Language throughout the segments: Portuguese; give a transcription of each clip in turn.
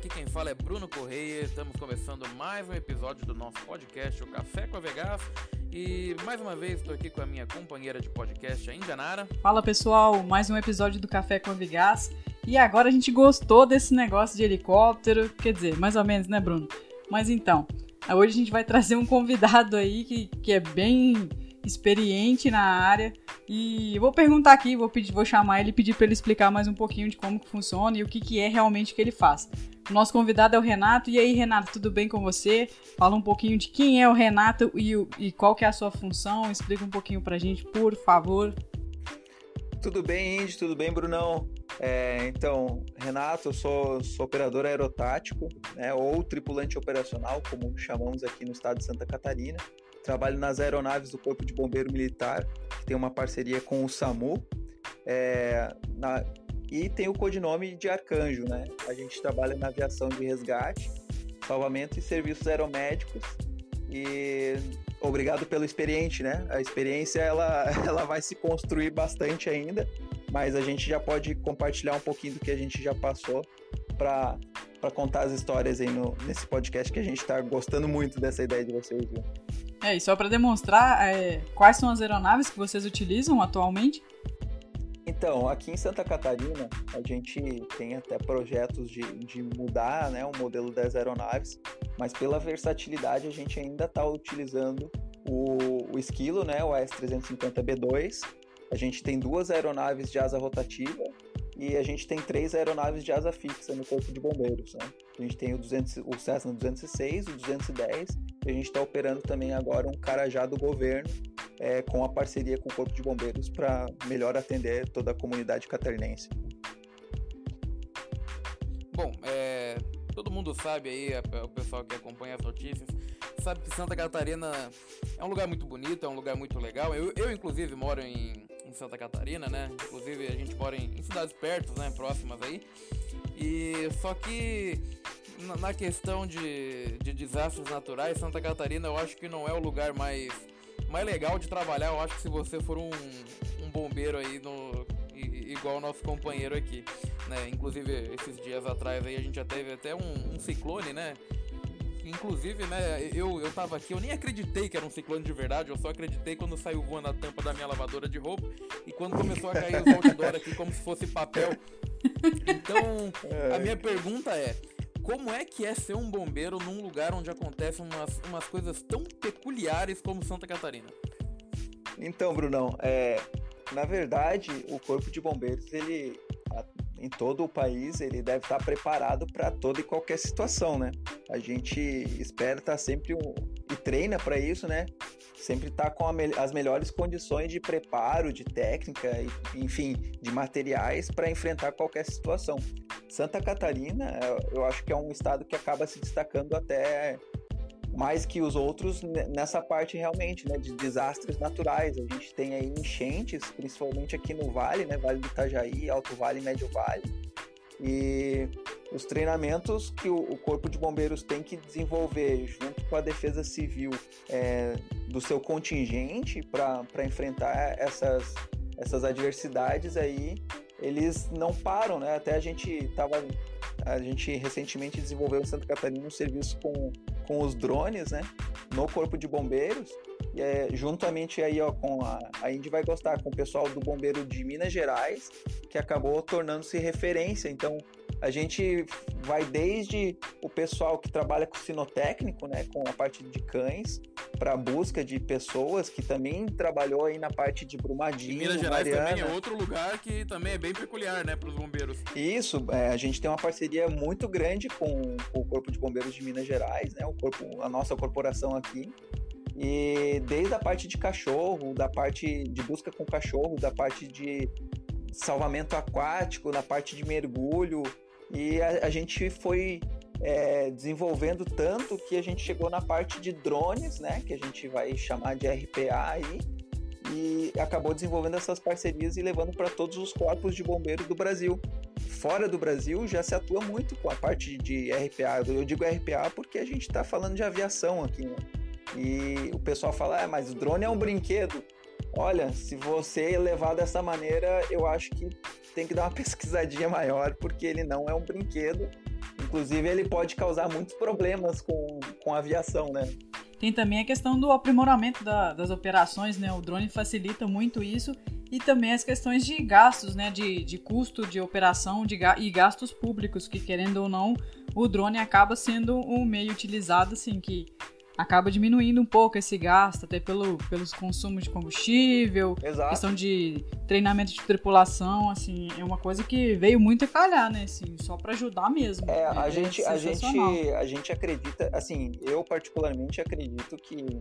aqui quem fala é Bruno Correia. Estamos começando mais um episódio do nosso podcast, o Café com a Vegas. E mais uma vez estou aqui com a minha companheira de podcast, a Indianara. Fala pessoal, mais um episódio do Café com a Vegas. E agora a gente gostou desse negócio de helicóptero, quer dizer, mais ou menos, né, Bruno? Mas então, hoje a gente vai trazer um convidado aí que, que é bem experiente na área. E vou perguntar aqui, vou, pedir, vou chamar ele e pedir para ele explicar mais um pouquinho de como que funciona e o que, que é realmente que ele faz. O nosso convidado é o Renato. E aí, Renato, tudo bem com você? Fala um pouquinho de quem é o Renato e, e qual que é a sua função. Explica um pouquinho pra gente, por favor. Tudo bem, Indy? Tudo bem, Brunão? É, então, Renato, eu sou, sou operador aerotático, né, ou tripulante operacional, como chamamos aqui no estado de Santa Catarina. Trabalho nas aeronaves do Corpo de Bombeiro Militar, que tem uma parceria com o SAMU. É, na, e tem o codinome de Arcanjo, né? A gente trabalha na aviação de resgate, salvamento e serviços aeromédicos. E obrigado pelo experiente, né? A experiência ela, ela vai se construir bastante ainda, mas a gente já pode compartilhar um pouquinho do que a gente já passou para contar as histórias aí no, nesse podcast que a gente está gostando muito dessa ideia de vocês, viu? É, e só para demonstrar, é, quais são as aeronaves que vocês utilizam atualmente? Então, aqui em Santa Catarina, a gente tem até projetos de, de mudar né, o modelo das aeronaves, mas pela versatilidade a gente ainda está utilizando o, o esquilo, né, o AS350B2. A gente tem duas aeronaves de asa rotativa e a gente tem três aeronaves de asa fixa no Corpo de Bombeiros. Né? A gente tem o, 200, o Cessna 206, o 210 a gente está operando também agora um Carajá do governo é, com a parceria com o Corpo de Bombeiros para melhor atender toda a comunidade catarinense. Bom, é, todo mundo sabe aí, o pessoal que acompanha as notícias, sabe que Santa Catarina é um lugar muito bonito, é um lugar muito legal. Eu, eu inclusive, moro em em Santa Catarina, né? Inclusive a gente mora em, em cidades perto, né? Próximas aí. E só que na questão de, de desastres naturais, Santa Catarina eu acho que não é o lugar mais, mais legal de trabalhar. Eu acho que se você for um, um bombeiro aí no, igual o nosso companheiro aqui, né? Inclusive esses dias atrás aí a gente já teve até um, um ciclone, né? Inclusive, né, eu, eu tava aqui, eu nem acreditei que era um ciclone de verdade, eu só acreditei quando saiu voando a tampa da minha lavadora de roupa e quando começou a cair os outdoor aqui como se fosse papel. Então, a minha pergunta é: como é que é ser um bombeiro num lugar onde acontecem umas, umas coisas tão peculiares como Santa Catarina? Então, Brunão, é, na verdade, o Corpo de Bombeiros, ele em todo o país, ele deve estar preparado para toda e qualquer situação, né? A gente espera estar sempre um, treina para isso, né? Sempre estar com me as melhores condições de preparo, de técnica, e, enfim, de materiais para enfrentar qualquer situação. Santa Catarina, eu acho que é um estado que acaba se destacando até mais que os outros nessa parte realmente, né, de desastres naturais. A gente tem aí enchentes, principalmente aqui no Vale, né, Vale do Itajaí, Alto Vale, Médio Vale. E os treinamentos que o, Corpo de Bombeiros tem que desenvolver junto com a Defesa Civil é, do seu contingente para enfrentar essas, essas adversidades aí, eles não param, né? Até a gente tava a gente recentemente desenvolveu em Santa Catarina um serviço com com os drones, né? No Corpo de Bombeiros. É, juntamente aí, ó, com a, a Indy vai gostar, com o pessoal do Bombeiro de Minas Gerais, que acabou tornando-se referência. Então, a gente vai desde o pessoal que trabalha com sinotécnico, né, com a parte de cães, para busca de pessoas que também trabalhou aí na parte de Brumadinho, e Minas Gerais Mariana. também é outro lugar que também é bem peculiar, né, para os bombeiros. Isso, é, a gente tem uma parceria muito grande com, com, o Corpo de Bombeiros de Minas Gerais, né, o corpo, a nossa corporação aqui. E desde a parte de cachorro, da parte de busca com cachorro, da parte de salvamento aquático, na parte de mergulho, e a, a gente foi é, desenvolvendo tanto que a gente chegou na parte de drones, né, que a gente vai chamar de RPA aí, e acabou desenvolvendo essas parcerias e levando para todos os corpos de bombeiros do Brasil. Fora do Brasil já se atua muito com a parte de RPA. Eu digo RPA porque a gente está falando de aviação aqui, né? E o pessoal fala, ah, mas o drone é um brinquedo. Olha, se você levar dessa maneira, eu acho que tem que dar uma pesquisadinha maior, porque ele não é um brinquedo. Inclusive, ele pode causar muitos problemas com, com a aviação, né? Tem também a questão do aprimoramento da, das operações, né? O drone facilita muito isso e também as questões de gastos, né? De, de custo de operação de, e gastos públicos, que querendo ou não, o drone acaba sendo um meio utilizado, assim, que acaba diminuindo um pouco esse gasto, até pelo, pelos consumos de combustível, Exato. questão de treinamento de tripulação, assim, é uma coisa que veio muito a calhar, né, assim, só para ajudar mesmo. É, a é gente, a gente, a gente acredita, assim, eu particularmente acredito que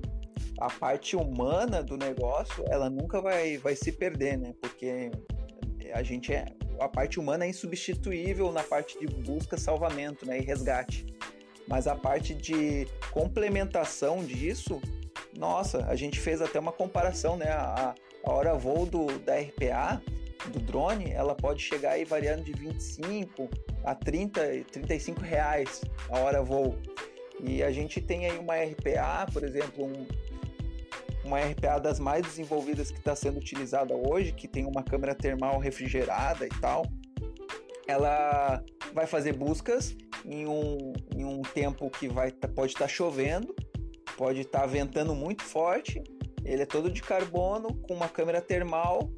a parte humana do negócio, ela nunca vai, vai se perder, né, porque a gente é, a parte humana é insubstituível na parte de busca, salvamento, né, e resgate. Mas a parte de complementação disso, nossa, a gente fez até uma comparação, né? A, a hora voo do, da RPA, do drone, ela pode chegar aí variando de 25 a 30, 35 reais a hora voo. E a gente tem aí uma RPA, por exemplo, um, uma RPA das mais desenvolvidas que está sendo utilizada hoje, que tem uma câmera termal refrigerada e tal. Ela vai fazer buscas em um, em um tempo que vai, tá, pode estar tá chovendo, pode estar tá ventando muito forte. Ele é todo de carbono, com uma câmera termal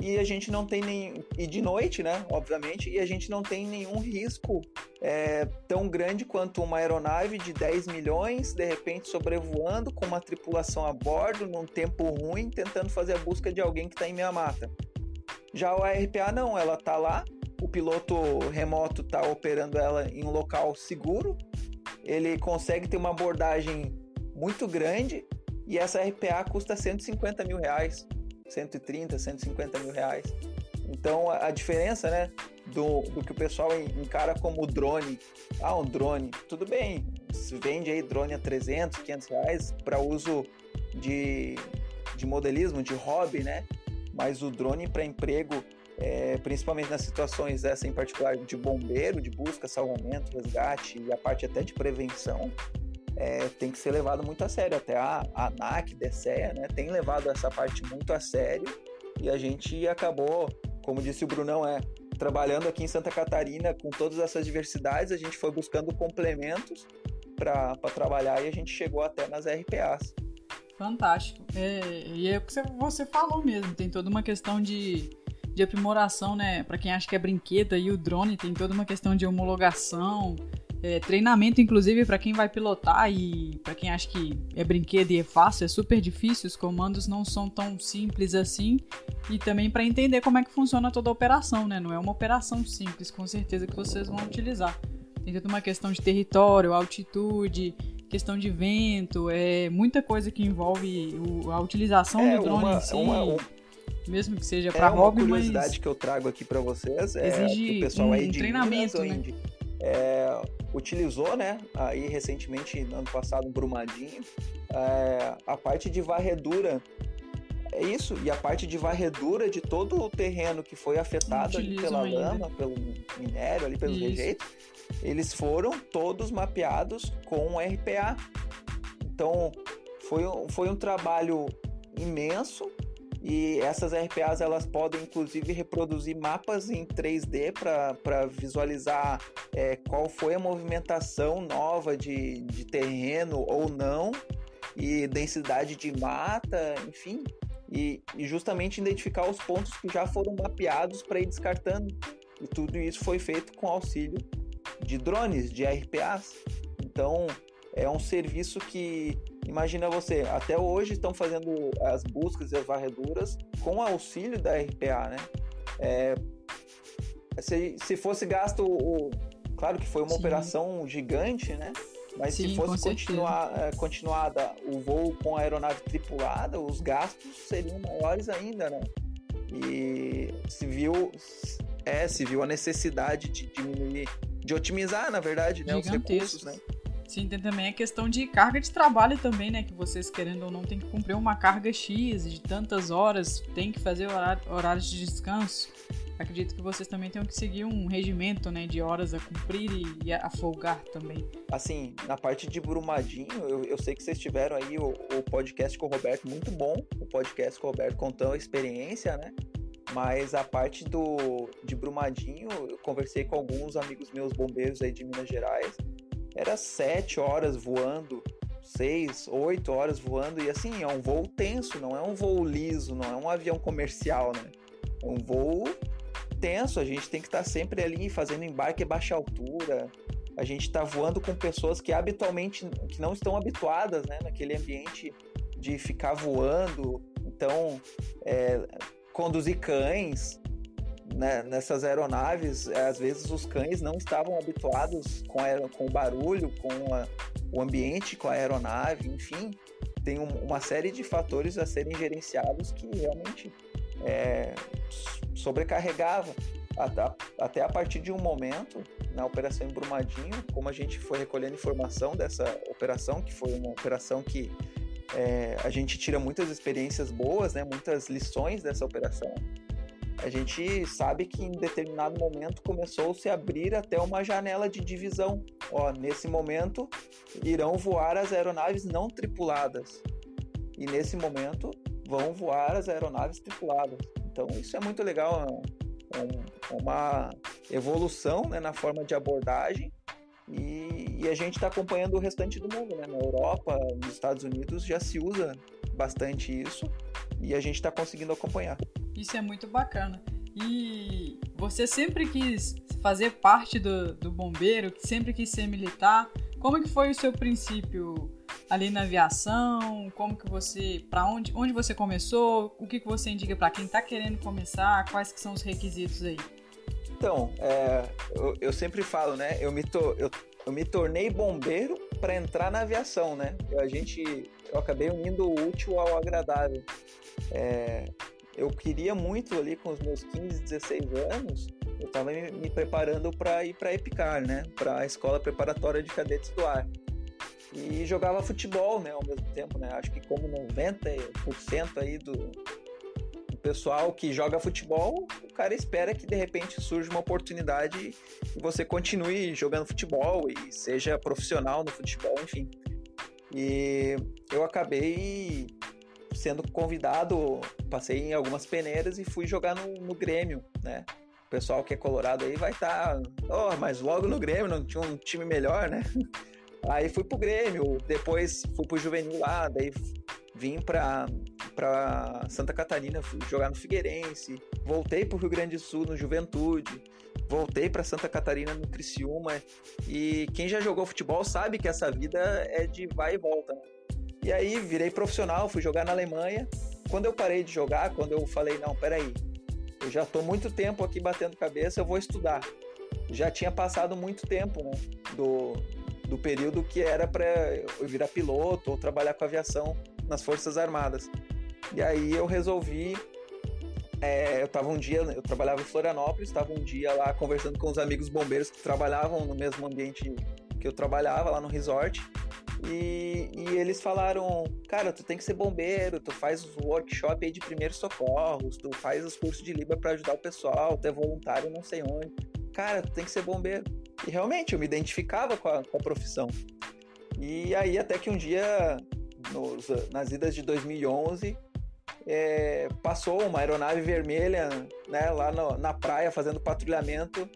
e a gente não tem nem e de noite, né? Obviamente, e a gente não tem nenhum risco é, tão grande quanto uma aeronave de 10 milhões, de repente sobrevoando com uma tripulação a bordo, num tempo ruim, tentando fazer a busca de alguém que está em meia mata. Já o RPA não, ela está lá o piloto remoto está operando ela em um local seguro, ele consegue ter uma abordagem muito grande e essa RPA custa 150 mil reais, 130, 150 mil reais. Então a, diferença, né, do, do, que o pessoal encara como drone, ah, um drone, tudo bem, vende aí drone a 300, 500 reais para uso de, de modelismo, de hobby, né? Mas o drone para emprego é, principalmente nas situações essa em particular de bombeiro, de busca, salvamento, resgate e a parte até de prevenção, é, tem que ser levado muito a sério. Até a, a ANAC, DSEA, né, tem levado essa parte muito a sério e a gente acabou, como disse o Brunão, é trabalhando aqui em Santa Catarina com todas essas diversidades, a gente foi buscando complementos para trabalhar e a gente chegou até nas RPAs. Fantástico. É, e é o que você falou mesmo, tem toda uma questão de de aprimoração, né? Para quem acha que é brinquedo, aí o drone tem toda uma questão de homologação, é, treinamento, inclusive, para quem vai pilotar e para quem acha que é brinquedo e é fácil, é super difícil, os comandos não são tão simples assim. E também para entender como é que funciona toda a operação, né? Não é uma operação simples, com certeza, que vocês vão utilizar. Tem toda uma questão de território, altitude, questão de vento, é muita coisa que envolve o, a utilização é, do drone uma, em si. Uma, mesmo que seja para é hobby, mas... uma curiosidade que eu trago aqui para vocês é Exige que o pessoal um aí de treinamento, Minas, né? é, utilizou, né, aí recentemente, no ano passado, um Brumadinho, é, a parte de varredura é isso, e a parte de varredura de todo o terreno que foi afetado pela ainda. lama, pelo minério, ali pelos isso. rejeitos, eles foram todos mapeados com RPA. Então, foi, foi um trabalho imenso e essas RPAs elas podem inclusive reproduzir mapas em 3D para visualizar é, qual foi a movimentação nova de, de terreno ou não, e densidade de mata, enfim, e, e justamente identificar os pontos que já foram mapeados para ir descartando. E tudo isso foi feito com auxílio de drones, de RPAs. Então, é um serviço que Imagina você, até hoje estão fazendo as buscas e as varreduras com auxílio da RPA, né? É, se, se fosse gasto, o, claro que foi uma Sim. operação gigante, né? Mas Sim, se fosse continuar, é, continuada o voo com a aeronave tripulada, os gastos seriam maiores ainda, né? E se viu, é, se viu a necessidade de diminuir, de otimizar, na verdade, né, os recursos, né? Sim, tem também a questão de carga de trabalho também, né? Que vocês, querendo ou não, tem que cumprir uma carga X de tantas horas, tem que fazer horário, horários de descanso. Acredito que vocês também tenham que seguir um regimento, né? De horas a cumprir e, e a folgar também. Assim, na parte de Brumadinho, eu, eu sei que vocês tiveram aí o, o podcast com o Roberto, muito bom. O podcast com o Roberto contando a experiência, né? Mas a parte do de Brumadinho, eu conversei com alguns amigos meus bombeiros aí de Minas Gerais. Era sete horas voando, seis, oito horas voando, e assim, é um voo tenso, não é um voo liso, não é um avião comercial, né? É um voo tenso, a gente tem que estar tá sempre ali fazendo embarque a baixa altura. A gente está voando com pessoas que habitualmente que não estão habituadas né, naquele ambiente de ficar voando. Então, é, conduzir cães né, nessas aeronaves, é, às vezes os cães não estavam habituados com, a, com o barulho, com a, o ambiente, com a aeronave, enfim, tem um, uma série de fatores a serem gerenciados que realmente é, sobrecarregava. Até, até a partir de um momento, na operação em Brumadinho, como a gente foi recolhendo informação dessa operação, que foi uma operação que é, a gente tira muitas experiências boas, né, muitas lições dessa operação. A gente sabe que em determinado momento começou a se abrir até uma janela de divisão. Ó, nesse momento irão voar as aeronaves não tripuladas. E nesse momento vão voar as aeronaves tripuladas. Então isso é muito legal, é, um, é uma evolução né, na forma de abordagem e, e a gente está acompanhando o restante do mundo, né? Na Europa, nos Estados Unidos já se usa bastante isso e a gente está conseguindo acompanhar. Isso é muito bacana. E você sempre quis fazer parte do, do bombeiro, sempre quis ser militar. Como que foi o seu princípio ali na aviação? Como que você, para onde, onde você começou? O que que você indica para quem está querendo começar? Quais que são os requisitos aí? Então, é, eu, eu, sempre falo, né? Eu me, to, eu, eu me tornei bombeiro para entrar na aviação, né? Eu, a gente, eu acabei unindo o útil ao agradável. É, eu queria muito ali com os meus 15, 16 anos, eu estava me, me, preparando para ir para EPICAR, né? Para a Escola Preparatória de Cadetes do Ar. E jogava futebol, né? Ao mesmo tempo, né? Acho que como 90% aí do, pessoal que joga futebol, o cara espera que de repente surja uma oportunidade e você continue jogando futebol e seja profissional no futebol, enfim. E eu acabei sendo convidado, passei em algumas peneiras e fui jogar no, no Grêmio, né? O pessoal que é colorado aí vai estar, tá, oh, mas logo no Grêmio não tinha um time melhor, né? Aí fui pro Grêmio, depois fui pro Juvenil lá, daí vim para para Santa Catarina, fui jogar no Figueirense, voltei para o Rio Grande do Sul no Juventude, voltei para Santa Catarina no Criciúma e quem já jogou futebol sabe que essa vida é de vai e volta. Né? E aí virei profissional, fui jogar na Alemanha. Quando eu parei de jogar, quando eu falei não, peraí, eu já estou muito tempo aqui batendo cabeça, eu vou estudar. Já tinha passado muito tempo né, do, do período que era para eu virar piloto ou trabalhar com aviação nas Forças Armadas. E aí eu resolvi. É, eu tava um dia, eu trabalhava em Florianópolis, estava um dia lá conversando com os amigos bombeiros que trabalhavam no mesmo ambiente que eu trabalhava, lá no resort. E, e, eles falaram, cara, tu tem que ser bombeiro, tu faz os workshop aí de primeiros socorros, tu faz os cursos de Libra para ajudar o pessoal, tu é voluntário não sei onde. Cara, tu tem que ser bombeiro. E realmente, eu me identificava com a, com a profissão. E aí, até que um dia, nos, nas idas de 2011, é, passou uma aeronave vermelha né, lá no, na praia fazendo patrulhamento.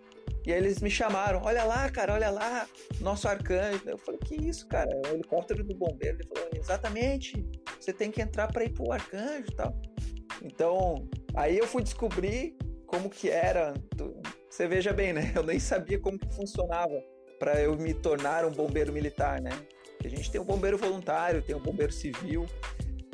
E aí eles me chamaram, olha lá, cara, olha lá, nosso arcanjo. Eu falei, que isso, cara? É um helicóptero do bombeiro. Ele falou, exatamente, você tem que entrar para ir pro arcanjo e tal. Então, aí eu fui descobrir como que era. Você veja bem, né? Eu nem sabia como que funcionava para eu me tornar um bombeiro militar, né? a gente tem um bombeiro voluntário, tem um bombeiro civil,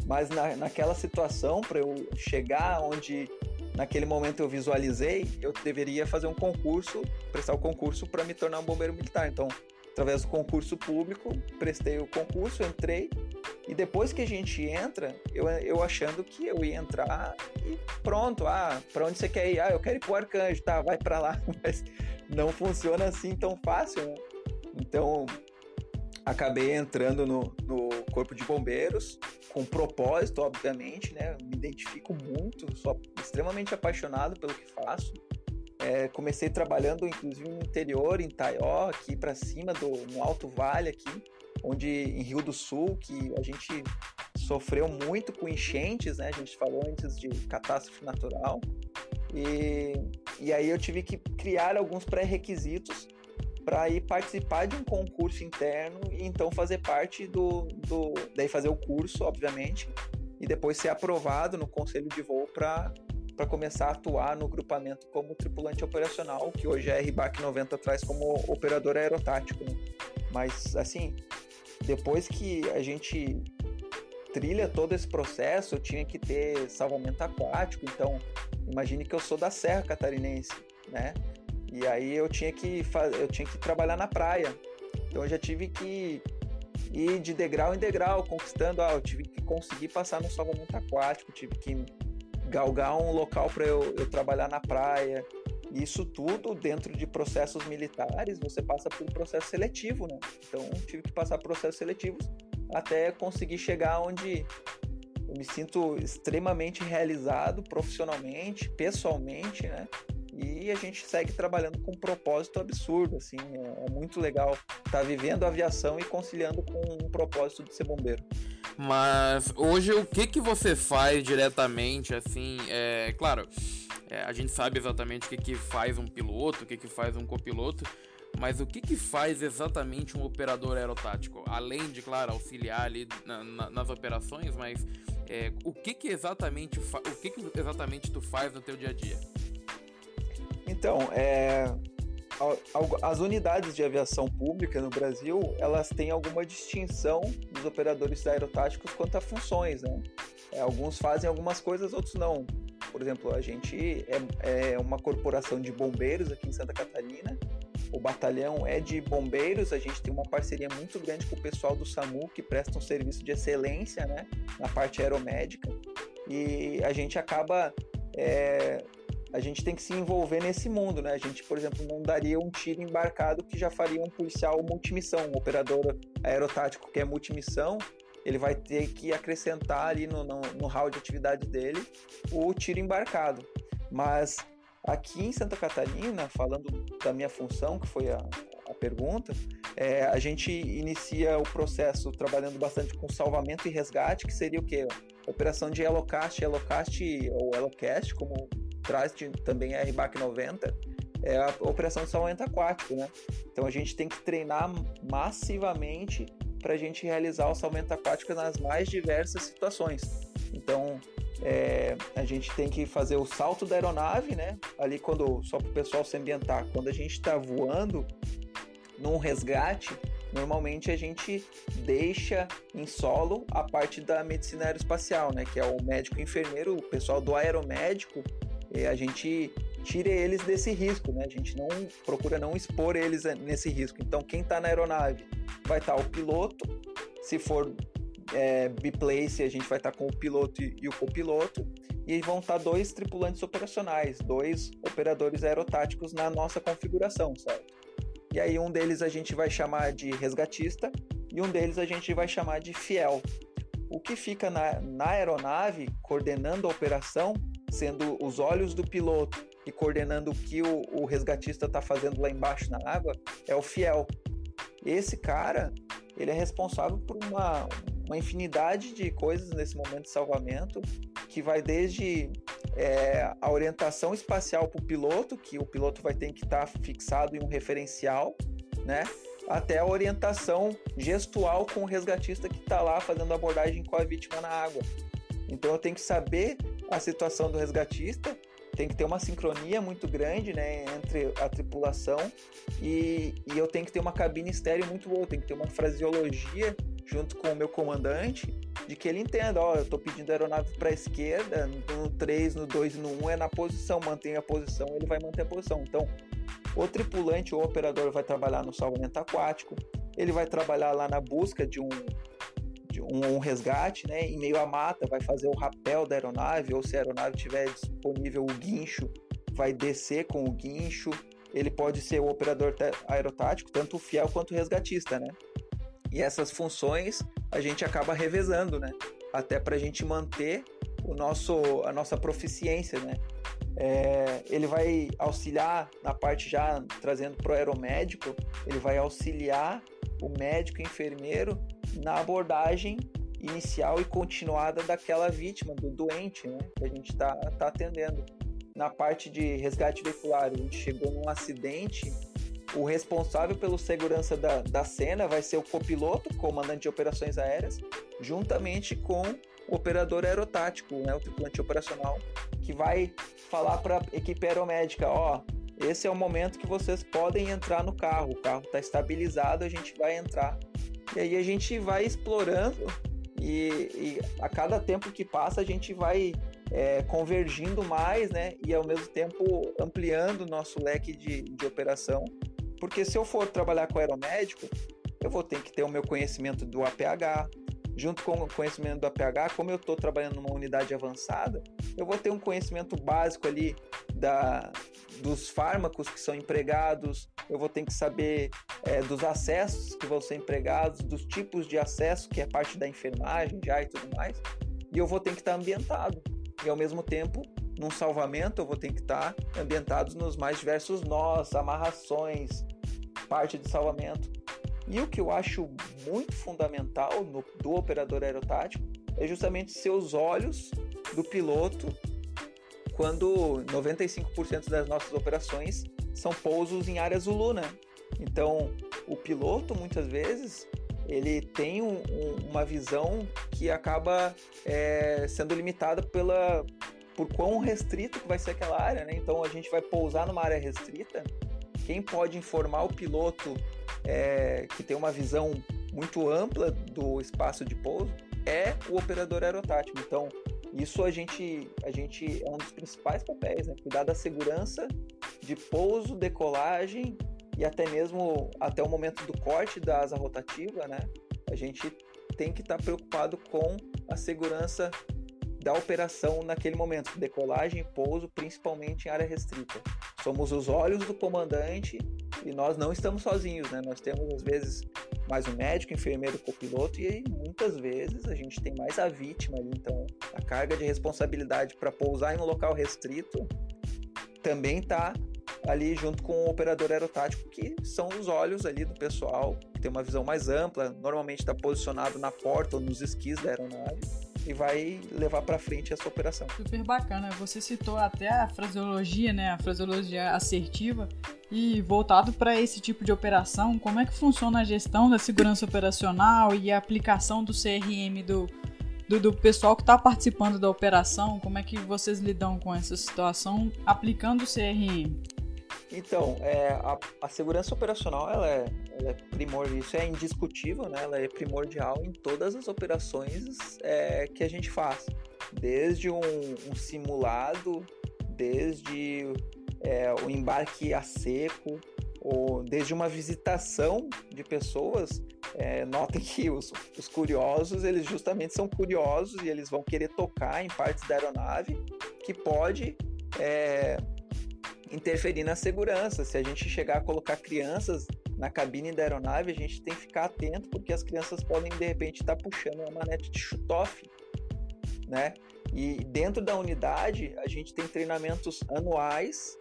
mas na, naquela situação, para eu chegar onde naquele momento eu visualizei, eu deveria fazer um concurso, prestar o um concurso para me tornar um bombeiro militar. Então, através do concurso público, prestei o concurso, entrei, e depois que a gente entra, eu, eu achando que eu ia entrar e pronto, ah, para onde você quer ir? Ah, eu quero ir pro Arcanjo, tá, vai para lá. Mas não funciona assim tão fácil, né? Então, acabei entrando no, no corpo de bombeiros com propósito, obviamente, né? Me identifico muito, sou extremamente apaixonado pelo que faço. É, comecei trabalhando, inclusive, no interior, em Taió, aqui para cima do no Alto Vale aqui, onde em Rio do Sul, que a gente sofreu muito com enchentes, né? A gente falou antes de catástrofe natural. E, e aí eu tive que criar alguns pré-requisitos para ir participar de um concurso interno e então fazer parte do, do. Daí fazer o curso, obviamente, e depois ser aprovado no conselho de voo para para começar a atuar no grupamento como tripulante operacional, que hoje a RBAC 90 traz como operador aerotático. Né? Mas, assim, depois que a gente trilha todo esse processo, eu tinha que ter salvamento aquático, então imagine que eu sou da Serra Catarinense, né? E aí eu tinha que eu tinha que trabalhar na praia. Então eu já tive que ir de degrau em degrau, conquistando, ah, eu tive que conseguir passar no salvamento aquático, tive que galgar um local para eu, eu trabalhar na praia. Isso tudo dentro de processos militares, você passa por processo seletivo, né? Então tive que passar processos seletivos até conseguir chegar onde eu me sinto extremamente realizado profissionalmente, pessoalmente, né? E a gente segue trabalhando com um propósito absurdo, assim, é, é muito legal estar tá vivendo a aviação e conciliando com um propósito de ser bombeiro. Mas hoje o que que você faz diretamente, assim, é claro, é, a gente sabe exatamente o que que faz um piloto, o que que faz um copiloto, mas o que que faz exatamente um operador aerotático? Além de, claro, auxiliar ali na, na, nas operações, mas é, o que que exatamente o que que exatamente tu faz no teu dia a dia? Então, é, as unidades de aviação pública no Brasil, elas têm alguma distinção dos operadores aerotáticos quanto a funções, né? É, alguns fazem algumas coisas, outros não. Por exemplo, a gente é, é uma corporação de bombeiros aqui em Santa Catarina. O batalhão é de bombeiros, a gente tem uma parceria muito grande com o pessoal do SAMU, que presta um serviço de excelência né, na parte aeromédica. E a gente acaba é, a gente tem que se envolver nesse mundo, né? A gente, por exemplo, não daria um tiro embarcado que já faria um policial multimissão, um operador aerotático que é multimissão, ele vai ter que acrescentar ali no, no, no hall de atividade dele o tiro embarcado. Mas aqui em Santa Catarina, falando da minha função, que foi a, a pergunta, é, a gente inicia o processo trabalhando bastante com salvamento e resgate, que seria o quê? Operação de Elocast, Elocast ou Elocast, como traz também a RBAC 90, é a operação de salvamento aquático, né? Então a gente tem que treinar massivamente para a gente realizar o salvamento aquático nas mais diversas situações. Então é, a gente tem que fazer o salto da aeronave, né? Ali quando só para o pessoal se ambientar, quando a gente está voando num resgate, normalmente a gente deixa em solo a parte da medicina aeroespacial, né? Que é o médico enfermeiro, o pessoal do aeromédico a gente tire eles desse risco, né? A gente não procura não expor eles nesse risco. Então, quem está na aeronave vai estar tá o piloto, se for é, biplace, a gente vai estar tá com o piloto e o copiloto, e vão estar tá dois tripulantes operacionais, dois operadores aerotáticos na nossa configuração, certo? E aí um deles a gente vai chamar de resgatista e um deles a gente vai chamar de fiel. O que fica na, na aeronave coordenando a operação sendo os olhos do piloto e coordenando o que o, o resgatista está fazendo lá embaixo na água, é o fiel. Esse cara, ele é responsável por uma, uma infinidade de coisas nesse momento de salvamento, que vai desde é, a orientação espacial para o piloto, que o piloto vai ter que estar tá fixado em um referencial, né? até a orientação gestual com o resgatista que está lá fazendo abordagem com a vítima na água. Então eu tenho que saber a situação do resgatista, tem que ter uma sincronia muito grande né, entre a tripulação e, e eu tenho que ter uma cabine estéreo muito boa, tem que ter uma fraseologia junto com o meu comandante de que ele entenda, ó, eu estou pedindo a aeronave para a esquerda, no 3, no 2 e no 1 é na posição, mantém a posição, ele vai manter a posição. Então, o tripulante ou operador vai trabalhar no salvamento aquático, ele vai trabalhar lá na busca de um um, um, resgate, né, em meio à mata, vai fazer o rapel da aeronave, ou se a aeronave tiver disponível o guincho, vai descer com o guincho. Ele pode ser o operador aerotático, tanto o fiel quanto o resgatista, né? E essas funções a gente acaba revezando, né? Até para a gente manter o nosso, a nossa proficiência, né? É, ele vai auxiliar na parte já trazendo para o aeromédico, ele vai auxiliar o médico, o enfermeiro na abordagem inicial e continuada daquela vítima, do doente, né, que a gente está tá atendendo. na parte de resgate veicular, a gente chegou num acidente, o responsável pela segurança da, da cena vai ser o copiloto, comandante de operações aéreas, juntamente com o operador aerotático, né, o tripulante operacional, que vai falar para a equipe aeromédica, ó, esse é o momento que vocês podem entrar no carro, o carro está estabilizado, a gente vai entrar. E aí a gente vai explorando e, e a cada tempo que passa a gente vai é, convergindo mais, né? E ao mesmo tempo ampliando o nosso leque de, de operação. Porque se eu for trabalhar com aeromédico, eu vou ter que ter o meu conhecimento do APH, junto com o conhecimento do APH, como eu estou trabalhando numa unidade avançada, eu vou ter um conhecimento básico ali da, dos fármacos que são empregados, eu vou ter que saber é, dos acessos que vão ser empregados, dos tipos de acesso, que é parte da enfermagem já e tudo mais, e eu vou ter que estar ambientado. E ao mesmo tempo, num salvamento, eu vou ter que estar ambientado nos mais diversos nós, amarrações, parte de salvamento. E o que eu acho muito fundamental no, do operador aerotático é justamente seus olhos do piloto quando 95% das nossas operações são pousos em área Zulu, né? Então, o piloto, muitas vezes, ele tem um, um, uma visão que acaba é, sendo limitada pela, por quão restrito que vai ser aquela área, né? Então, a gente vai pousar numa área restrita, quem pode informar o piloto é, que tem uma visão muito ampla do espaço de pouso é o operador aerotático. Então, isso a gente, a gente é um dos principais papéis, né? Cuidar da segurança de pouso, decolagem e até mesmo até o momento do corte da asa rotativa, né? A gente tem que estar preocupado com a segurança da operação naquele momento, decolagem e pouso, principalmente em área restrita. Somos os olhos do comandante e nós não estamos sozinhos, né? Nós temos às vezes mais um médico, enfermeiro, copiloto e aí, muitas vezes a gente tem mais a vítima. Então, a carga de responsabilidade para pousar em um local restrito também está ali junto com o operador aerotático, que são os olhos ali do pessoal, que tem uma visão mais ampla, normalmente está posicionado na porta ou nos esquis da aeronave e vai levar para frente essa operação. Super bacana. Você citou até a fraseologia, né, a fraseologia assertiva e voltado para esse tipo de operação, como é que funciona a gestão da segurança operacional e a aplicação do CRM do, do, do pessoal que está participando da operação? Como é que vocês lidam com essa situação aplicando o CRM? Então, é, a, a, segurança operacional ela é, ela é primordial, isso é indiscutível, né? ela é primordial em todas as operações é, que a gente faz, desde um, um simulado, desde é, o embarque a seco, ou desde uma visitação de pessoas. É, notem que os, os curiosos, eles justamente são curiosos e eles vão querer tocar em partes da aeronave que pode é, interferir na segurança. Se a gente chegar a colocar crianças na cabine da aeronave, a gente tem que ficar atento porque as crianças podem de repente estar tá puxando uma manete de chutoff, né? E dentro da unidade a gente tem treinamentos anuais,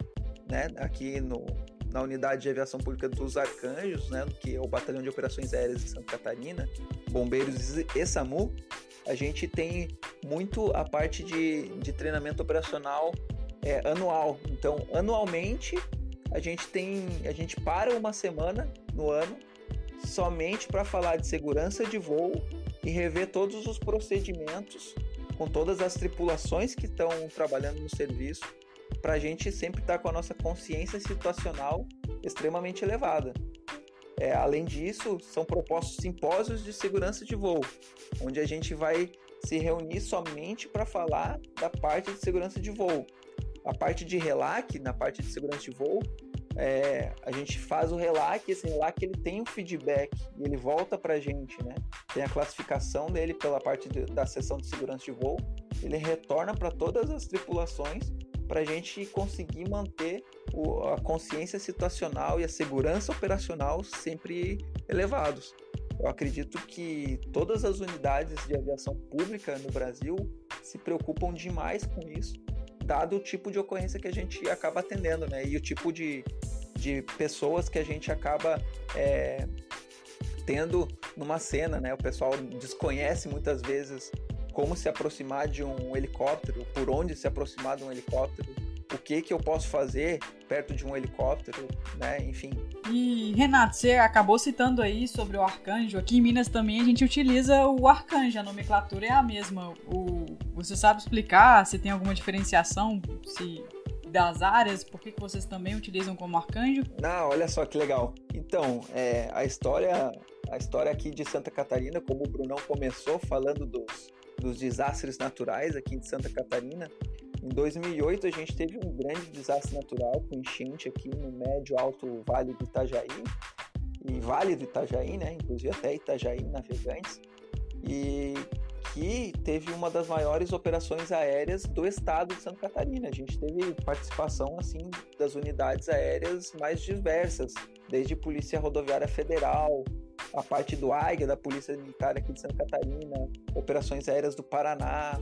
né? Aqui no, na unidade de aviação pública dos Arcanjos, né? Que é o Batalhão de Operações Aéreas de Santa Catarina, Bombeiros e SAMU, a gente tem muito a parte de, de treinamento operacional é, anual. Então, anualmente a gente tem, a gente para uma semana no ano somente para falar de segurança de voo e rever todos os procedimentos com todas as tripulações que estão trabalhando no serviço, para a gente sempre estar tá com a nossa consciência situacional extremamente elevada. É, além disso, são propostos simpósios de segurança de voo, onde a gente vai se reunir somente para falar da parte de segurança de voo, a parte de relac, na parte de segurança de voo, é, a gente faz o relac, esse relac ele tem um feedback e ele volta para a gente, né? Tem a classificação dele pela parte de, da seção de segurança de voo, ele retorna para todas as tripulações para a gente conseguir manter o, a consciência situacional e a segurança operacional sempre elevados. Eu acredito que todas as unidades de aviação pública no Brasil se preocupam demais com isso dado o tipo de ocorrência que a gente acaba atendendo, né? E o tipo de, de pessoas que a gente acaba é, tendo numa cena, né? O pessoal desconhece muitas vezes como se aproximar de um helicóptero, por onde se aproximar de um helicóptero, o que, que eu posso fazer perto de um helicóptero, né? Enfim. E, Renato, você acabou citando aí sobre o arcanjo. Aqui em Minas também a gente utiliza o arcanjo, a nomenclatura é a mesma. O, você sabe explicar se tem alguma diferenciação se das áreas? Por que, que vocês também utilizam como arcanjo? Não, olha só que legal. Então, é, a história a história aqui de Santa Catarina, como o Brunão começou falando dos, dos desastres naturais aqui de Santa Catarina, em 2008 a gente teve um grande desastre natural com enchente aqui no médio alto Vale do Itajaí. E Vale do Itajaí, né, inclusive até Itajaí Navegantes, e que teve uma das maiores operações aéreas do estado de Santa Catarina. A gente teve participação assim das unidades aéreas mais diversas, desde Polícia Rodoviária Federal, a parte do AIGA, da Polícia Militar aqui de Santa Catarina, operações aéreas do Paraná,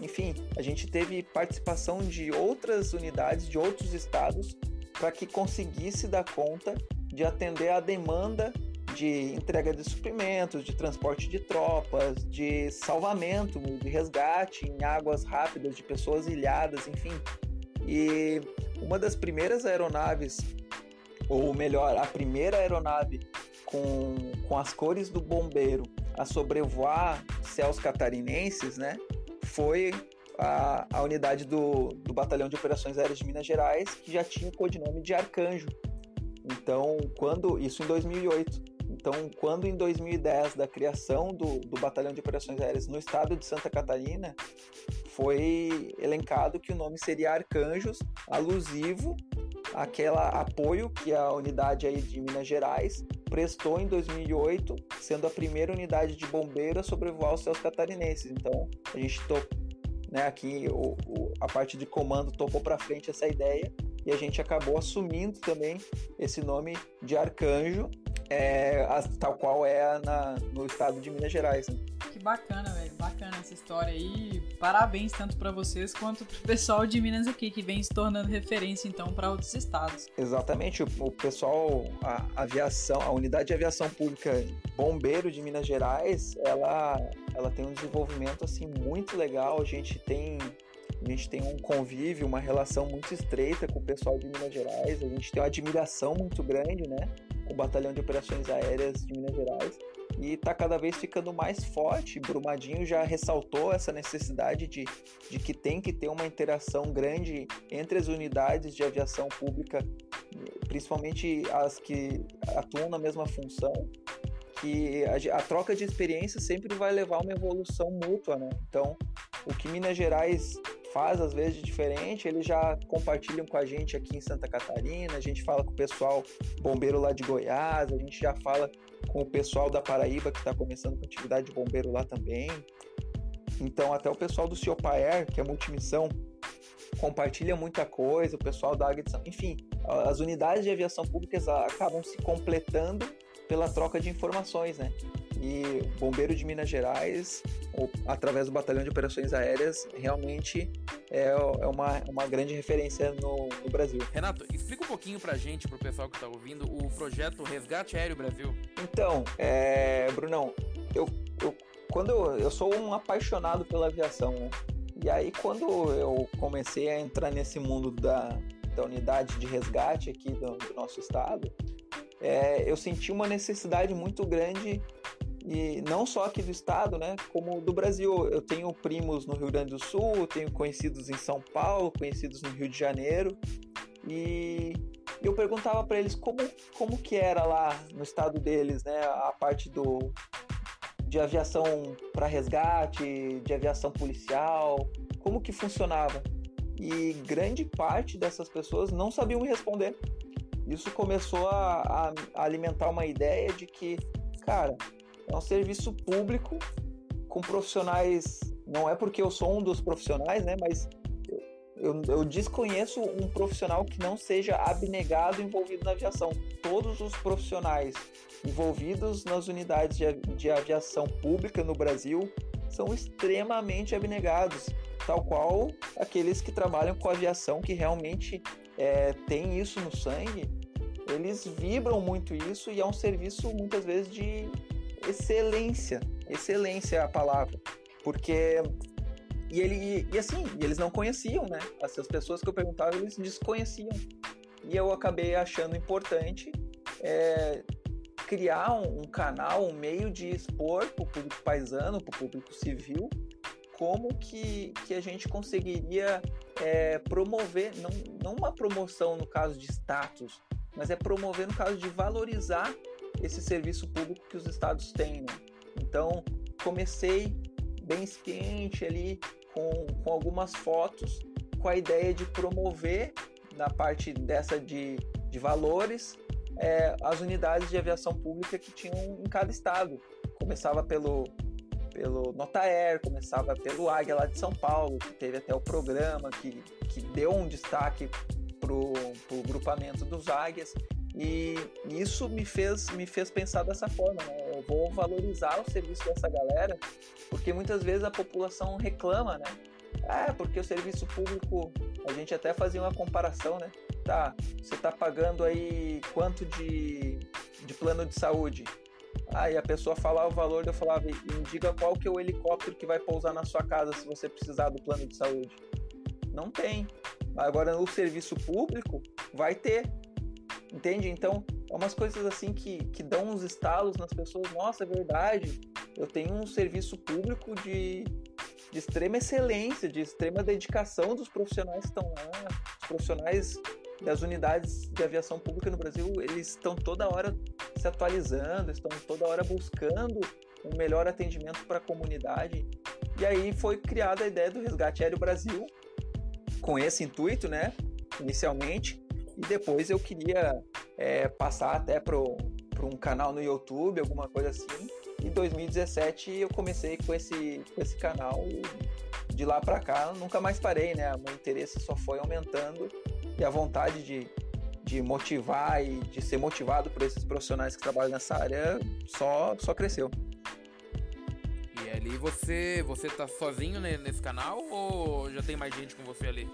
enfim, a gente teve participação de outras unidades de outros estados para que conseguisse dar conta de atender a demanda de entrega de suprimentos, de transporte de tropas, de salvamento, de resgate em águas rápidas de pessoas ilhadas, enfim. E uma das primeiras aeronaves, ou melhor, a primeira aeronave com, com as cores do bombeiro a sobrevoar céus catarinenses, né? foi a, a unidade do, do Batalhão de Operações Aéreas de Minas Gerais, que já tinha o codinome de Arcanjo. Então, quando isso em 2008. Então, quando em 2010 da criação do, do Batalhão de Operações Aéreas no estado de Santa Catarina, foi elencado que o nome seria Arcanjos, alusivo àquela apoio que a unidade aí de Minas Gerais prestou em 2008, sendo a primeira unidade de bombeiro a sobrevoar os céus catarinenses. Então, a gente to... né, aqui o, o, a parte de comando tocou para frente essa ideia e a gente acabou assumindo também esse nome de arcanjo, é, tal qual é na, no estado de Minas Gerais. Né? Que bacana, velho. Bacana essa história aí. Parabéns tanto para vocês quanto pro pessoal de Minas aqui, que vem se tornando referência então para outros estados. Exatamente. O, o pessoal, a aviação, a unidade de aviação pública Bombeiro de Minas Gerais, ela, ela tem um desenvolvimento assim muito legal. A gente tem a gente tem um convívio, uma relação muito estreita com o pessoal de Minas Gerais, a gente tem uma admiração muito grande, né, o Batalhão de Operações Aéreas de Minas Gerais e está cada vez ficando mais forte. Brumadinho já ressaltou essa necessidade de, de que tem que ter uma interação grande entre as unidades de aviação pública, principalmente as que atuam na mesma função, que a, a troca de experiência sempre vai levar a uma evolução mútua, né? Então, o que Minas Gerais faz às vezes de diferente, eles já compartilham com a gente aqui em Santa Catarina, a gente fala com o pessoal bombeiro lá de Goiás, a gente já fala com o pessoal da Paraíba que está começando com atividade de bombeiro lá também. Então até o pessoal do Ciopaer, que é multimissão, compartilha muita coisa, o pessoal da Águia de São... Enfim, as unidades de aviação públicas acabam se completando pela troca de informações, né? E o Bombeiro de Minas Gerais, através do Batalhão de Operações Aéreas, realmente é, é uma, uma grande referência no, no, Brasil. Renato, explica um pouquinho pra gente, pro pessoal que está ouvindo, o projeto Resgate Aéreo Brasil. Então, é, Brunão, eu, eu, quando eu, eu sou um apaixonado pela aviação, né? E aí, quando eu comecei a entrar nesse mundo da, da unidade de resgate aqui do, do nosso estado, é, eu senti uma necessidade muito grande e não só aqui do estado, né, como do Brasil. Eu tenho primos no Rio Grande do Sul, tenho conhecidos em São Paulo, conhecidos no Rio de Janeiro, e eu perguntava para eles como, como que era lá no estado deles, né, a parte do de aviação para resgate, de aviação policial, como que funcionava. E grande parte dessas pessoas não sabiam me responder. Isso começou a, a alimentar uma ideia de que, cara, é um serviço público com profissionais. Não é porque eu sou um dos profissionais, né? Mas eu, eu, desconheço um profissional que não seja abnegado envolvido na aviação. Todos os profissionais envolvidos nas unidades de, de aviação pública no Brasil são extremamente abnegados, tal qual aqueles que trabalham com aviação que realmente é, tem isso no sangue. Eles vibram muito isso e é um serviço muitas vezes de excelência. Excelência é a palavra. Porque e ele e, assim, eles não conheciam, né? As pessoas que eu perguntava, eles desconheciam. E eu acabei achando importante é, criar um, um, canal, um meio de expor para o público paisano, para o público civil, como que, que a gente conseguiria é, promover, não, não uma promoção no caso de status, mas é promover no caso de valorizar esse serviço público que os estados têm. Né? Então, comecei bem ciente ali com, com algumas fotos, com a ideia de promover na parte dessa de, de valores é, as unidades de aviação pública que tinham em cada estado. Começava pelo, pelo Notaer, começava pelo Águia lá de São Paulo, que teve até o programa que, que deu um destaque para o grupamento dos Águias. E isso me fez, me fez pensar dessa forma, né? Eu vou valorizar o serviço dessa galera, porque muitas vezes a população reclama, né? Ah, porque o serviço público, a gente até fazia uma comparação, né? Tá, você tá pagando aí quanto de, de plano de saúde? Aí a pessoa falava o valor, eu falava, me diga qual que é o helicóptero que vai pousar na sua casa se você precisar do plano de saúde. Não tem. Agora no serviço público vai ter. Entende? Então, é umas coisas assim que, que dão uns estalos nas pessoas. Nossa, é verdade. Eu tenho um serviço público de, de extrema excelência, de extrema dedicação dos profissionais que estão lá, os profissionais das unidades de aviação pública no Brasil, eles estão toda hora se atualizando, estão toda hora buscando um melhor atendimento para a comunidade. E aí foi criada a ideia do Resgate Aéreo Brasil, com esse intuito, né, inicialmente, e depois eu queria é, passar até para um canal no YouTube, alguma coisa assim. Em 2017 eu comecei com esse, com esse canal e de lá para cá nunca mais parei, né? O meu interesse só foi aumentando e a vontade de, de motivar e de ser motivado por esses profissionais que trabalham nessa área só, só cresceu. E ali você você tá sozinho nesse canal ou já tem mais gente com você ali?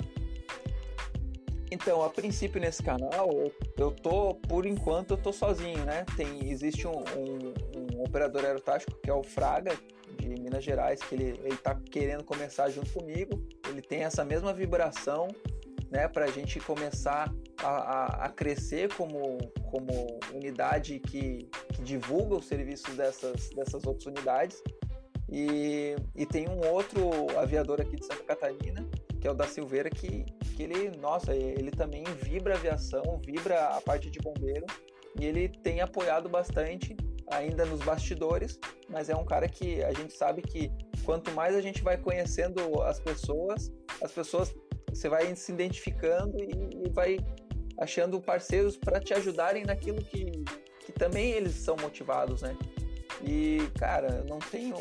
Então, a princípio nesse canal, eu, tô, por enquanto, eu tô sozinho, né? Tem, existe um, um, um operador aerotático que é o Fraga, de Minas Gerais, que ele, ele tá querendo começar junto comigo. Ele tem essa mesma vibração, né? Para a gente começar a, a, a, crescer como, como unidade que, que divulga os serviços dessas, dessas outras unidades. E, e tem um outro aviador aqui de Santa Catarina, que é o da Silveira, que, que ele, nossa, ele também vibra a aviação, vibra a parte de bombeiro e ele tem apoiado bastante ainda nos bastidores, mas é um cara que a gente sabe que quanto mais a gente vai conhecendo as pessoas, as pessoas você vai se identificando e, e vai achando parceiros para te ajudarem naquilo que, que também eles são motivados, né? E cara, não tenho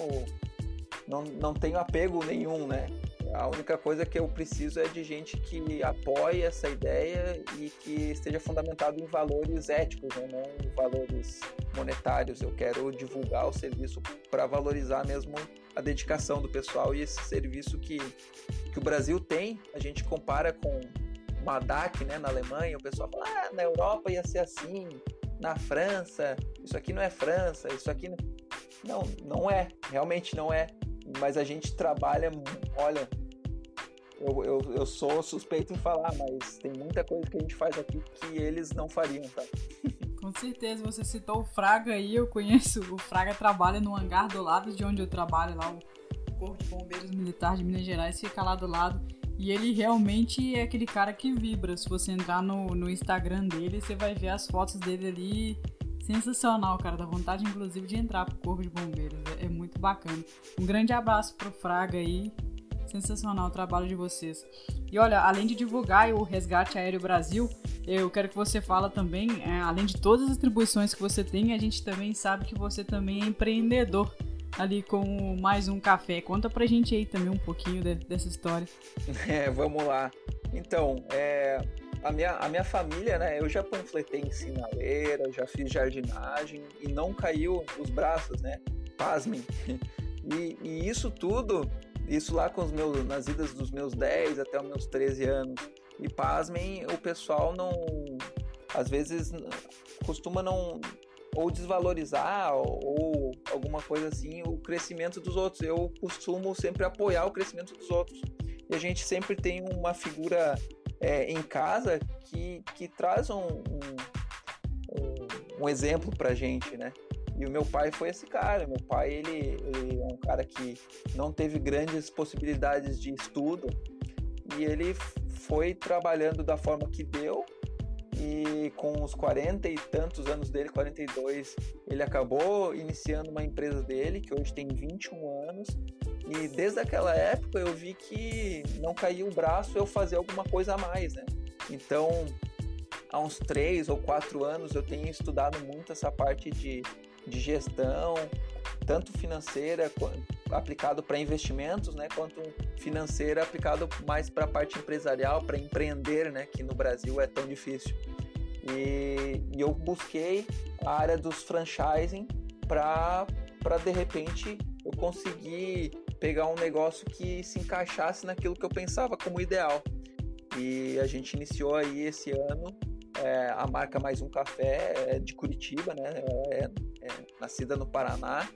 não, não tenho apego nenhum, né? A única coisa que eu preciso é de gente que apoie essa ideia e que esteja fundamentado em valores éticos, né? não em valores monetários. Eu quero divulgar o serviço para valorizar mesmo a dedicação do pessoal e esse serviço que, que o Brasil tem. A gente compara com uma DAC né, na Alemanha, o pessoal fala, ah, na Europa ia ser assim, na França, isso aqui não é França, isso aqui não... Não, não é, realmente não é. Mas a gente trabalha, olha, eu, eu, eu sou suspeito em falar, mas tem muita coisa que a gente faz aqui que eles não fariam, tá? Com certeza, você citou o Fraga aí, eu conheço. O Fraga trabalha no hangar do lado de onde eu trabalho, lá o Corpo de Bombeiros Militar de Minas Gerais fica lá do lado. E ele realmente é aquele cara que vibra. Se você entrar no, no Instagram dele, você vai ver as fotos dele ali. Sensacional, cara. Dá vontade, inclusive, de entrar pro Corpo de Bombeiros. É, é muito bacana. Um grande abraço pro Fraga aí. Sensacional o trabalho de vocês. E olha, além de divulgar o Resgate Aéreo Brasil, eu quero que você fala também, é, além de todas as atribuições que você tem, a gente também sabe que você também é empreendedor ali com mais um café. Conta pra gente aí também um pouquinho de, dessa história. É, vamos lá. Então, é, a, minha, a minha família, né? Eu já panfletei em sinaleira, já fiz jardinagem e não caiu os braços, né? Pasmem. E, e isso tudo isso lá com os meus, nas idas dos meus 10 até os meus 13 anos. E pasmem, o pessoal não. Às vezes costuma não, ou desvalorizar ou, ou, alguma coisa assim o crescimento dos outros. Eu costumo sempre apoiar o crescimento dos outros. E a gente sempre tem uma figura é, em casa que, que traz um, um, um exemplo pra gente, né? E o meu pai foi esse cara. Meu pai, ele, ele é um cara que não teve grandes possibilidades de estudo e ele foi trabalhando da forma que deu e com os 40 e tantos anos dele, 42, ele acabou iniciando uma empresa dele, que hoje tem 21 anos, e desde aquela época eu vi que não caía o braço eu fazer alguma coisa a mais, né? Então, há uns três ou quatro anos eu tenho estudado muito essa parte de, de gestão, tanto financeira aplicado para investimentos, né, quanto financeira aplicado mais para a parte empresarial, para empreender, né, que no Brasil é tão difícil. E, e eu busquei a área dos franchising para para de repente eu conseguir pegar um negócio que se encaixasse naquilo que eu pensava como ideal. E a gente iniciou aí esse ano é, a marca Mais Um Café é de Curitiba, né? É, é, nascida no Paraná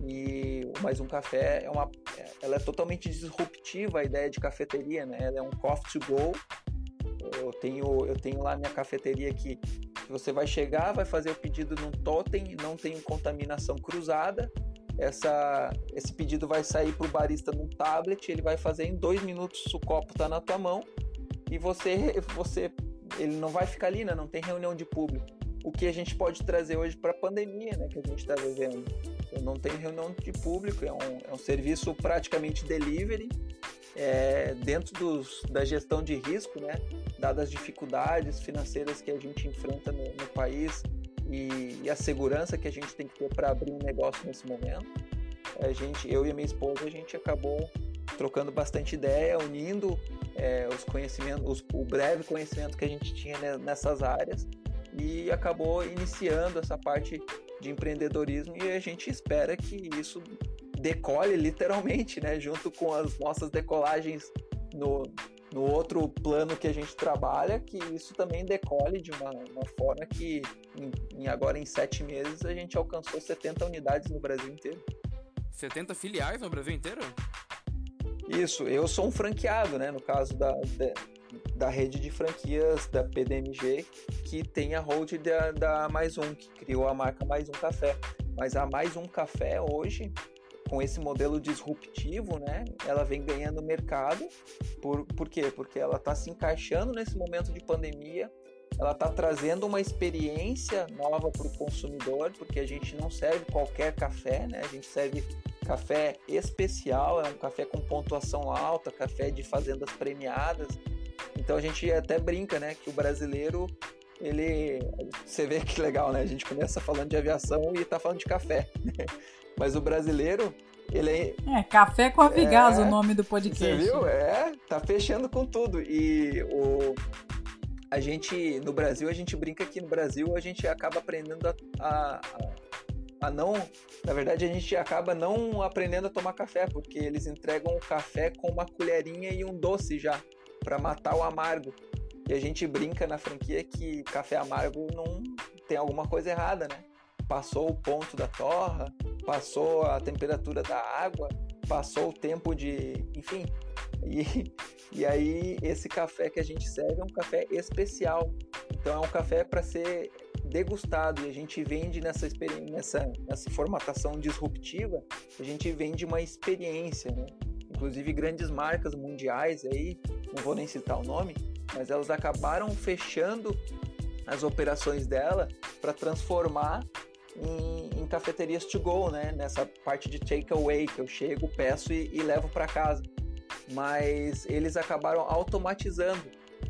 e Mais Um Café é uma, ela é totalmente disruptiva a ideia de cafeteria, né? Ela é um coffee to go. Eu tenho, eu tenho lá minha cafeteria que, que você vai chegar, vai fazer o pedido num totem, não tem contaminação cruzada. Essa, esse pedido vai sair para o barista num tablet, ele vai fazer em dois minutos, o copo está na tua mão e você, você, ele não vai ficar ali, né? Não tem reunião de público. O que a gente pode trazer hoje para a pandemia, né? Que a gente está vivendo não tem reunião de público, é um, é um serviço praticamente delivery, é, dentro dos, da gestão de risco, né, dadas as dificuldades financeiras que a gente enfrenta no, no país e, e, a segurança que a gente tem que ter para abrir um negócio nesse momento. A gente, eu e a minha esposa, a gente acabou trocando bastante ideia, unindo é, os conhecimentos, os, o breve conhecimento que a gente tinha nessas áreas e acabou iniciando essa parte de empreendedorismo e a gente espera que isso decole literalmente, né? Junto com as nossas decolagens no, no outro plano que a gente trabalha, que isso também decole de uma, uma forma que em, em, agora em sete meses a gente alcançou 70 unidades no Brasil inteiro. 70 filiais no Brasil inteiro? Isso, eu sou um franqueado, né? No caso da, da da rede de franquias da PDMG, que tem a hold da, da Mais Um, que criou a marca Mais Um Café. Mas a Mais Um Café hoje, com esse modelo disruptivo, né, ela vem ganhando mercado. Por, por quê? Porque ela está se encaixando nesse momento de pandemia, ela está trazendo uma experiência nova para o consumidor, porque a gente não serve qualquer café, né? A gente serve café especial, é um café com pontuação alta, café de fazendas premiadas. Então a gente até brinca, né, que o brasileiro ele você vê que legal, né? A gente começa falando de aviação e tá falando de café. Mas o brasileiro, ele é. É, Café com Avigás, é, o nome do podcast. Você viu? É, tá fechando com tudo. E o. A gente, no Brasil, a gente brinca que no Brasil a gente acaba aprendendo a, a, a não. Na verdade, a gente acaba não aprendendo a tomar café, porque eles entregam o café com uma colherinha e um doce já para matar o amargo. E a gente brinca na franquia que café amargo não tem alguma coisa errada, né? Passou o ponto da torra, passou a temperatura da água, passou o tempo de. Enfim. E, e aí, esse café que a gente serve é um café especial. Então, é um café para ser degustado e a gente vende nessa, nessa, nessa formatação disruptiva, a gente vende uma experiência, né? Inclusive grandes marcas mundiais aí não vou nem citar o nome, mas elas acabaram fechando as operações dela para transformar em, em, cafeterias to go, né? Nessa parte de takeaway que eu chego, peço e, e levo para casa. Mas eles acabaram automatizando.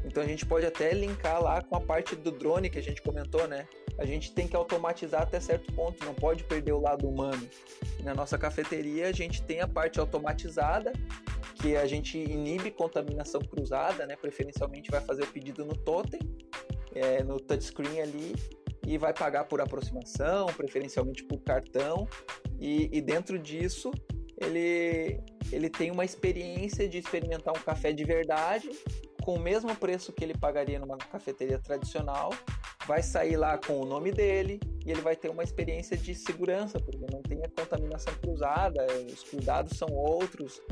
Então a gente pode até linkar lá com a parte do drone que a gente comentou, né? A gente tem que automatizar até certo ponto, não pode perder o lado humano. Na nossa cafeteria a gente tem a parte automatizada que a gente inibe contaminação cruzada, né? Preferencialmente vai fazer o pedido no totem, é, no touchscreen ali, e vai pagar por aproximação, preferencialmente por cartão. E, e dentro disso, ele, ele tem uma experiência de experimentar um café de verdade, com o mesmo preço que ele pagaria numa cafeteria tradicional. Vai sair lá com o nome dele, e ele vai ter uma experiência de segurança, porque não tem a contaminação cruzada, os cuidados são outros.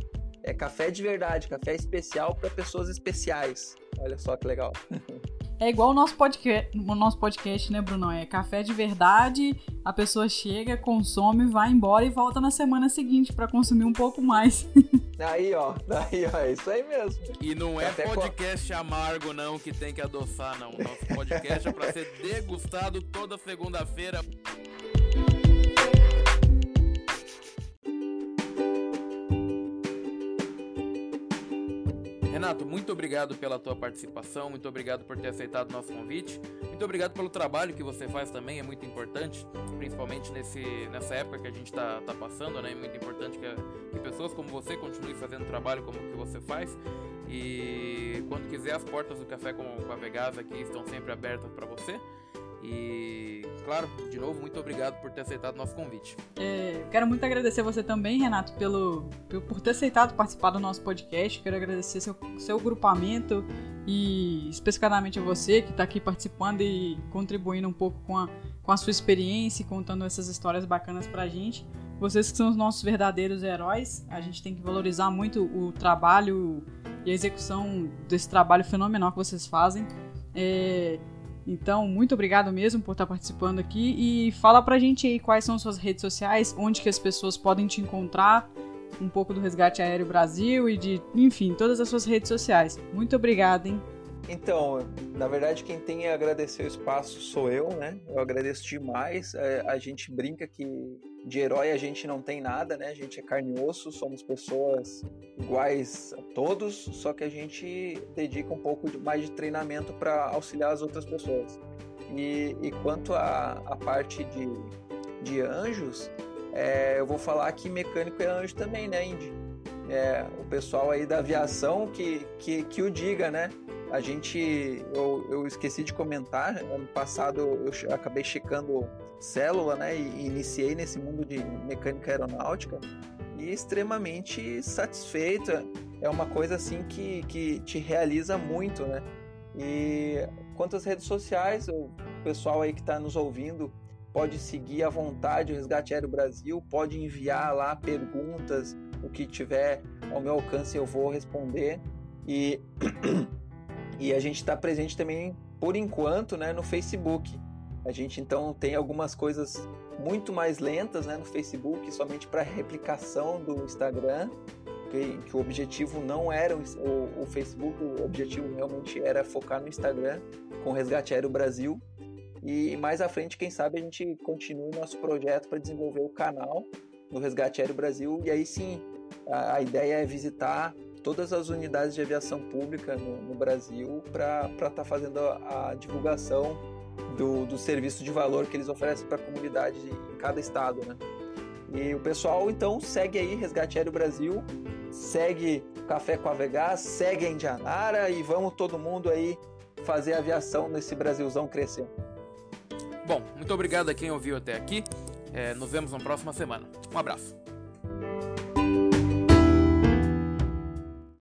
É café de verdade, café especial para pessoas especiais. Olha só que legal. É igual o nosso podcast, o nosso podcast, né, Bruno? É café de verdade, a pessoa chega, consome, vai embora e volta na semana seguinte para consumir um pouco mais. Aí, ó, aí, ó, é isso aí mesmo. E não é podcast com... amargo, não, que tem que adoçar, não. Nosso podcast é para ser degustado toda segunda-feira. Renato, muito obrigado pela tua participação, muito obrigado por ter aceitado o nosso convite, muito obrigado pelo trabalho que você faz também, é muito importante, principalmente nesse, nessa época que a gente está tá passando, né? É muito importante que, que pessoas como você continuem fazendo trabalho como que você faz. E quando quiser, as portas do Café com, com a Vegas aqui estão sempre abertas para você. E, claro, de novo, muito obrigado por ter aceitado o nosso convite. É, quero muito agradecer você também, Renato, pelo, por ter aceitado participar do nosso podcast. Quero agradecer seu, seu grupamento e especificamente a você que está aqui participando e contribuindo um pouco com a, com a sua experiência e contando essas histórias bacanas pra gente. Vocês que são os nossos verdadeiros heróis, a gente tem que valorizar muito o trabalho e a execução desse trabalho fenomenal que vocês fazem. É, então, muito obrigado mesmo por estar participando aqui e fala pra gente aí quais são suas redes sociais, onde que as pessoas podem te encontrar, um pouco do Resgate Aéreo Brasil e de, enfim, todas as suas redes sociais. Muito obrigado, hein? Então, na verdade, quem tem a agradecer o espaço sou eu, né? Eu agradeço demais. É, a gente brinca que de herói a gente não tem nada, né? A gente é carne e osso, somos pessoas iguais a todos, só que a gente dedica um pouco mais de treinamento para auxiliar as outras pessoas. E, e quanto à parte de, de anjos, é, eu vou falar que mecânico é anjo também, né, Indy? É, o pessoal aí da aviação que, que, que o diga, né? A gente, eu, eu esqueci de comentar, ano passado eu acabei checando célula, né, e iniciei nesse mundo de mecânica aeronáutica e extremamente satisfeita. É uma coisa assim que, que te realiza muito, né? E quanto às redes sociais, o pessoal aí que está nos ouvindo pode seguir à vontade o Resgate Aéreo Brasil, pode enviar lá perguntas, o que tiver ao meu alcance eu vou responder. E E a gente está presente também, por enquanto, né, no Facebook. A gente então tem algumas coisas muito mais lentas né, no Facebook, somente para replicação do Instagram, que, que, o objetivo não era o, o, Facebook, o objetivo realmente era focar no Instagram com o Resgate Aéreo Brasil. E mais à frente, quem sabe, a gente continue nosso projeto para desenvolver o canal no Resgate Aéreo Brasil. E aí sim, a, a ideia é visitar todas as unidades de aviação pública no, no Brasil para estar tá fazendo a, a divulgação do, do, serviço de valor que eles oferecem para a comunidade em cada estado, né? E o pessoal então segue aí Resgate Aéreo Brasil, segue Café com a Vegas, segue a Indianara e vamos todo mundo aí fazer a aviação nesse Brasilzão crescer. Bom, muito obrigado a quem ouviu até aqui. É, nos vemos na próxima semana. Um abraço.